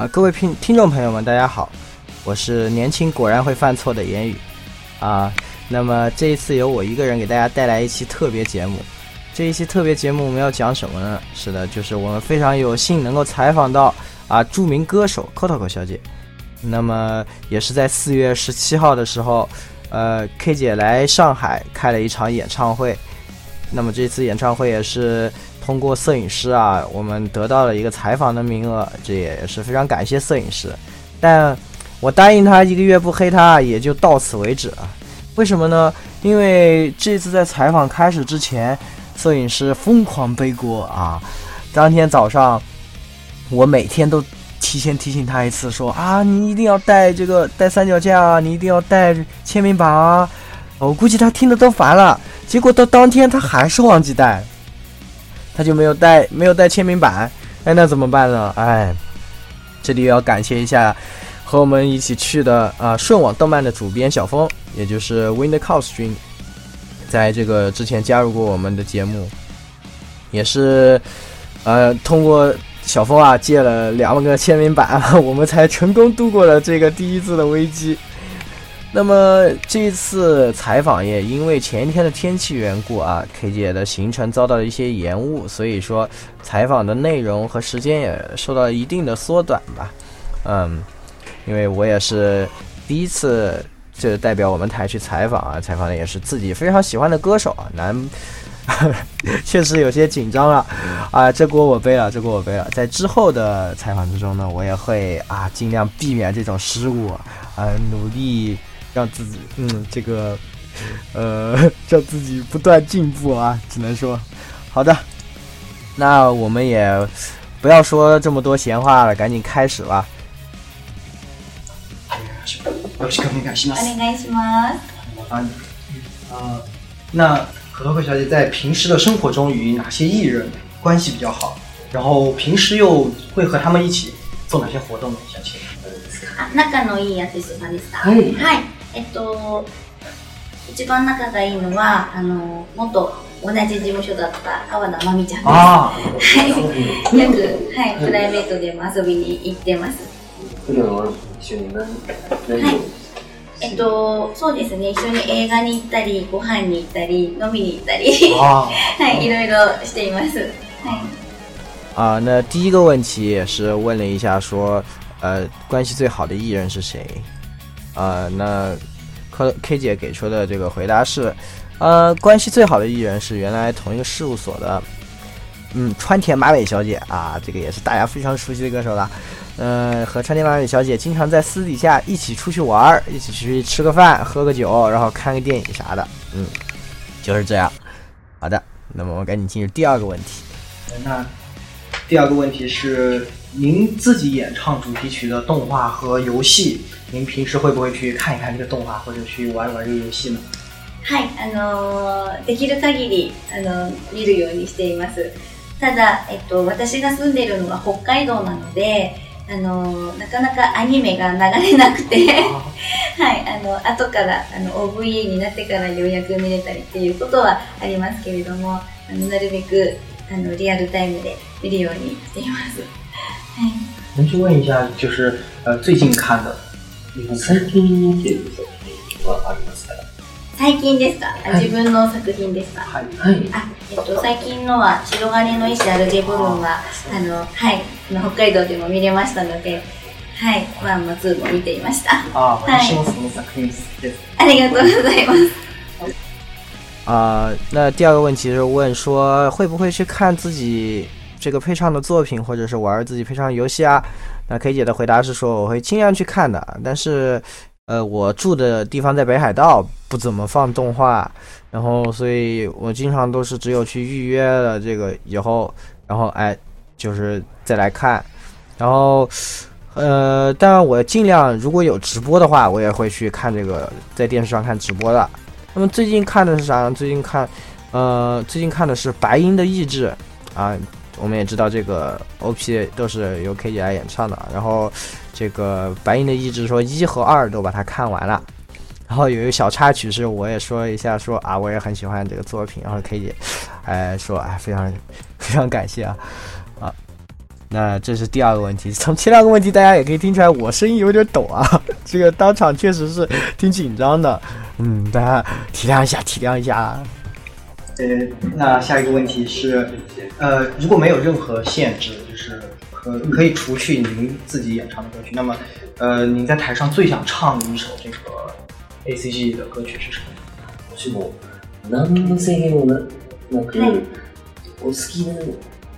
啊，各位听听众朋友们，大家好，我是年轻果然会犯错的言语啊。那么这一次由我一个人给大家带来一期特别节目。这一期特别节目我们要讲什么呢？是的，就是我们非常有幸能够采访到啊著名歌手 Kotoko 小姐。那么也是在四月十七号的时候，呃，K 姐来上海开了一场演唱会。那么这次演唱会也是通过摄影师啊，我们得到了一个采访的名额，这也是非常感谢摄影师。但我答应他一个月不黑他，也就到此为止了。为什么呢？因为这次在采访开始之前。摄影师疯狂背锅啊！当天早上，我每天都提前提醒他一次，说啊，你一定要带这个带三脚架啊，你一定要带签名板啊。我估计他听的都烦了，结果到当天他还是忘记带，他就没有带没有带签名板。哎，那怎么办呢？哎，这里要感谢一下和我们一起去的啊顺网动漫的主编小峰，也就是 Wind Cos 君。在这个之前加入过我们的节目，也是，呃，通过小峰啊借了两万个签名板，我们才成功度过了这个第一次的危机。那么这次采访也因为前一天的天气缘故啊，K 姐的行程遭到了一些延误，所以说采访的内容和时间也受到了一定的缩短吧。嗯，因为我也是第一次。就代表我们台去采访啊，采访的也是自己非常喜欢的歌手啊，难，确实有些紧张了啊，这锅我背了，这锅我背了。在之后的采访之中呢，我也会啊尽量避免这种失误啊，努力让自己嗯这个呃让自己不断进步啊，只能说好的，那我们也不要说这么多闲话了，赶紧开始吧。よろしくお願いします。お願いします。啊，那可多克小姐在平时的生活中与哪些艺人关系比较好？然后平时又会和他们一起做哪些活动呢？想请あ、仲のいいアーティストさんですか。はい。はい。 えっと一番仲がいいのはあの元同じ事務所だった川田真美ちゃんです。あはい。よくはいプライベートでも遊びに行ってます。普段は一緒に何何はいえっと、そうですね、一緒に映画に行ったり、ご飯に行ったり、飲みに行ったり、啊，はい、いろいろしています。はい。啊，那第一个问题也是问了一下，说，呃，关系最好的艺人是谁？呃，那 K K 姐给出的这个回答是，呃，关系最好的艺人是原来同一个事务所的，嗯，川田麻美小姐啊，这个也是大家非常熟悉的歌手了。呃，和川田麻美小姐经常在私底下一起出去玩，一起去吃个饭、喝个酒，然后看个电影啥的。嗯，就是这样。好的，那么我们赶紧进入第二个问题。那第二个问题是，您自己演唱主题曲的动画和游戏，您平时会不会去看一看这个动画，或者去玩一玩这个游戏呢？はい、あのーできる限りあの見るようにしています。ただ、えっと、私が住んでいるのは北海道なので、あのなかなかアニメが流れなくてはいあの後からあの OVA になってからようやく見れたりっていうことはありますけれどもあのなるべくあのリアルタイムで見るようにしています。はい。能去问一下，就是呃最近看的，最近見てる作品はありますか最近。ですか、あはい。自分の作品ですか、はい。はい。あ、えっと、最近のは、白金の医師アルジェブロンは、あの、はい、北海道でも見れましたので、はい、ワンもツーも見ていました。啊，はい。私もその作品好きです。ありがとうございます。啊、那第二个问题是问说会不会去看自己这个配唱的作品，或者是玩自己配唱的游戏啊？那 K 姐的回答是说我会尽量去看的，但是呃我住的地方在北海道，不怎么放动画，然后所以我经常都是只有去预约了这个以后，然后哎就是再来看，然后。呃，当然，我尽量如果有直播的话，我也会去看这个，在电视上看直播的。那么最近看的是啥呢？最近看，呃，最近看的是《白银的意志》啊。我们也知道这个 OP 都是由 K 姐来演唱的，然后这个《白银的意志》说一和二都把它看完了。然后有一个小插曲是，我也说一下说啊，我也很喜欢这个作品。然后 K 姐，哎说哎非常非常感谢啊啊。那这是第二个问题。从前两个问题，大家也可以听出来，我声音有点抖啊，这个当场确实是挺紧张的。嗯，大家体谅一下，体谅一下。呃，那下一个问题是，呃，如果没有任何限制，就是可可以除去您自己演唱的歌曲，那么，呃，您在台上最想唱一首这个 A C G 的歌曲是什么？我心目，なんでも好きな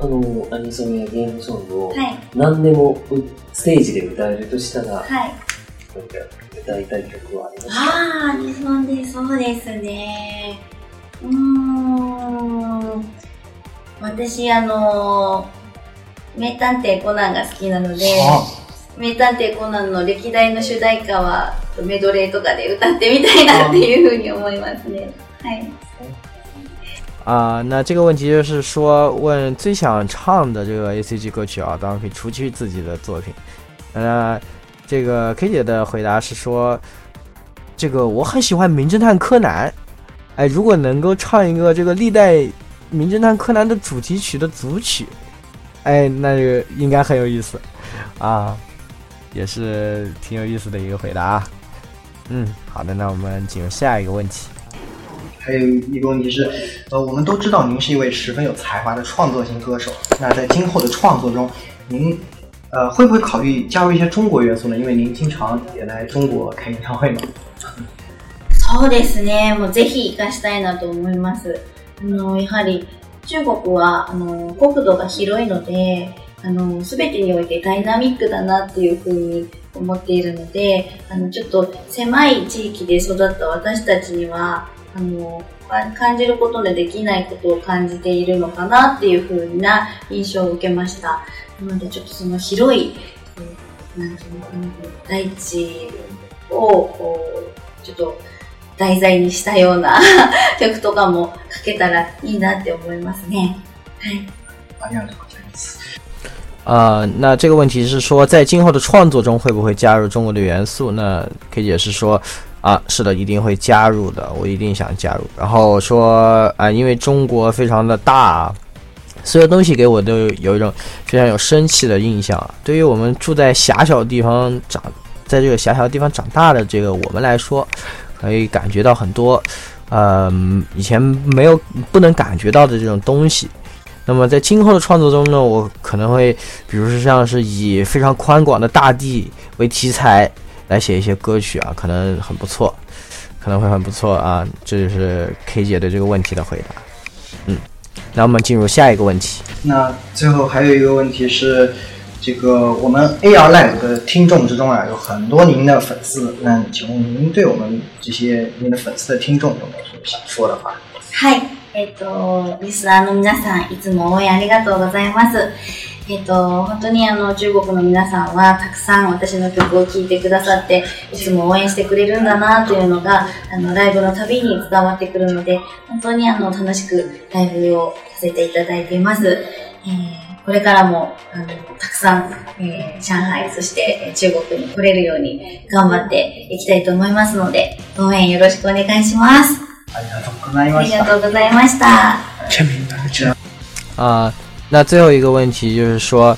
あのアニソンやゲームソング、なんでもステージで歌えるとしたら、大体曲はありますか？あ、アニソンでそうですね。うん。私、あの名探偵コナンが好きなので、名探偵コナンの歴代の主題歌はメドレーとかで歌ってみたいなっていうふうに思いますね。はい。啊、那这个问题就是说，问最想唱的这个 A C G 歌曲啊，当然可以除去自己的作品。那这个 K 姐的回答是说，这个我很喜欢《名侦探柯南》，哎，如果能够唱一个这个历代《名侦探柯南》的主题曲的组曲，哎，那个应该很有意思啊，也是挺有意思的一个回答啊。嗯，好的，那我们进入下一个问题。还有一个问题是，呃，我们都知道您是一位十分有才华的创作型歌手。那在今后的创作中，您呃会不会考虑加入一些中国元素呢？因为您经常也来中国开演唱会嘛。そうですね。もうぜひ活かしたいなと思います。 あの、やはり中国は、あの、国土が広いので、あの、すべてにおいてダイナミックだなっていうふうに思っているので、あの、ちょっと狭い地域で育った私たちには、あの、感じることでできないことを感じているのかなっていうふうな印象を受けました。なので、ちょっとその広い、なんていうの、大地を、こう、ちょっと題材にしたような曲とかも書けたらいいなって思いますね。はい。ありがとうございます。呃，那这个问题是说，在今后的创作中会不会加入中国的元素？那 K 姐是说，啊，是的，一定会加入的，我一定想加入。然后说啊，因为中国非常的大，所有东西给我都有一种非常有生气的印象。对于我们住在狭小地方长，在这个狭小地方长大的这个我们来说， 可以感觉到很多，呃，以前没有不能感觉到的这种东西。那么在今后的创作中呢，我可能会，比如说像是以非常宽广的大地为题材来写一些歌曲啊，可能很不错，可能会很不错啊。这就是 K 姐对这个问题的回答。嗯，那我们进入下一个问题。那最后还有一个问题是，这个我们 AR Live 的听众之中啊，有很多您的粉丝。那请问您对我们这些您的粉丝的听众有没有什么想说的话？はい。えっ、と、リスナーの皆さん、いつも応援ありがとうございます。えっ、と、本当にあの、中国の皆さんは、たくさん私の曲を聴いてくださって、いつも応援してくれるんだなというのが、あの、ライブのたびに伝わってくるので、本当にあの、楽しくライブをさせていただいています。えーこれからも、あの、たくさん、えー上海、そしてえー中国に来れるように頑張っていきたいと思いますので、応援よろしくお願いします。ありがとうございありました。がとうございました。啊、那最后一个问题就是说，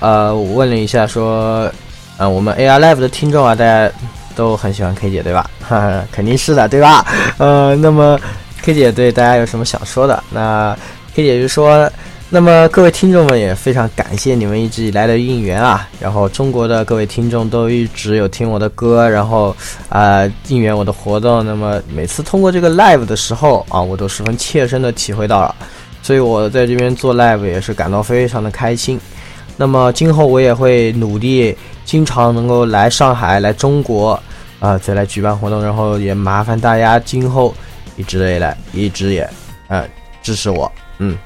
呃，我问了一下说，呃，我们 AR Live 的听众啊，大家都很喜欢 K 姐对吧？哈哈，肯定是的，对吧？呃，那么 K 姐对大家有什么想说的？那 K 姐就说，那么各位听众们也非常感谢你们一直以来的应援啊，然后中国的各位听众都一直有听我的歌，然后啊、应援我的活动，那么每次通过这个 live 的时候啊，我都十分切身的体会到了。所以我在这边做 live 也是感到非常的开心。那么今后我也会努力，经常能够来上海、来中国，啊、再来举办活动。然后也麻烦大家今后一直以来一直也，呃，支持我。嗯，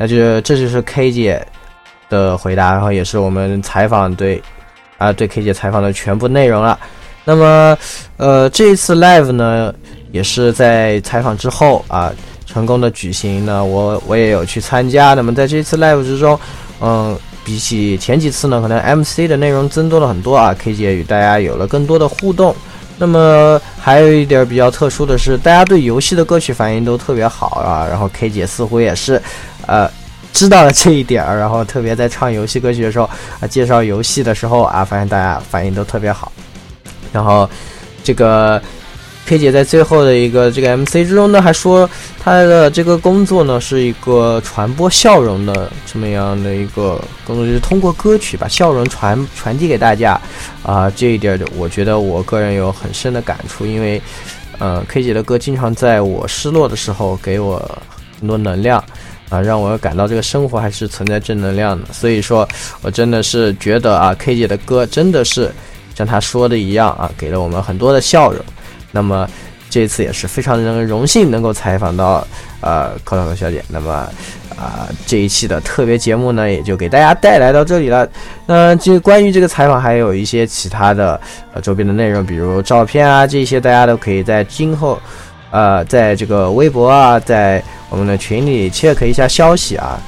那就这就是 K 姐的回答，然后也是我们采访对啊、对 K 姐采访的全部内容了。那么呃这一次 live 呢，也是在采访之后啊。成功的举行呢，我我也有去参加。那么在这次 live 之中，嗯，比起前几次呢，可能 MC 的内容增多了很多啊，K 姐与大家有了更多的互动。那么还有一点比较特殊的是，大家对游戏的歌曲反应都特别好啊。然后 K 姐似乎也是，呃，知道了这一点儿，然后特别在唱游戏歌曲的时候啊，介绍游戏的时候啊，发现大家反应都特别好。然后这个 K 姐在最后的一个这个 MC 之中呢，还说她的这个工作呢是一个传播笑容的这么样的一个工作，就是通过歌曲把笑容传传递给大家啊。这一点我觉得我个人有很深的感触，因为呃 K 姐的歌经常在我失落的时候给我很多能量。啊，让我感到这个生活还是存在正能量的，所以说我真的是觉得啊，K 姐的歌真的是像她说的一样啊，给了我们很多的笑容。那么这次也是非常的荣幸能够采访到呃可可小姐。那么啊，这一期的特别节目呢，也就给大家带来到这里了。那这关于这个采访还有一些其他的呃周边的内容，比如照片啊这些，大家都可以在今后。呃，在这个微博啊，在我们的群里 check 一下消息啊。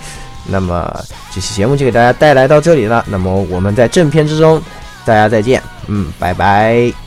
那么这期节目就给大家带来到这里了。那么我们在正片之中，大家再见，嗯，拜拜。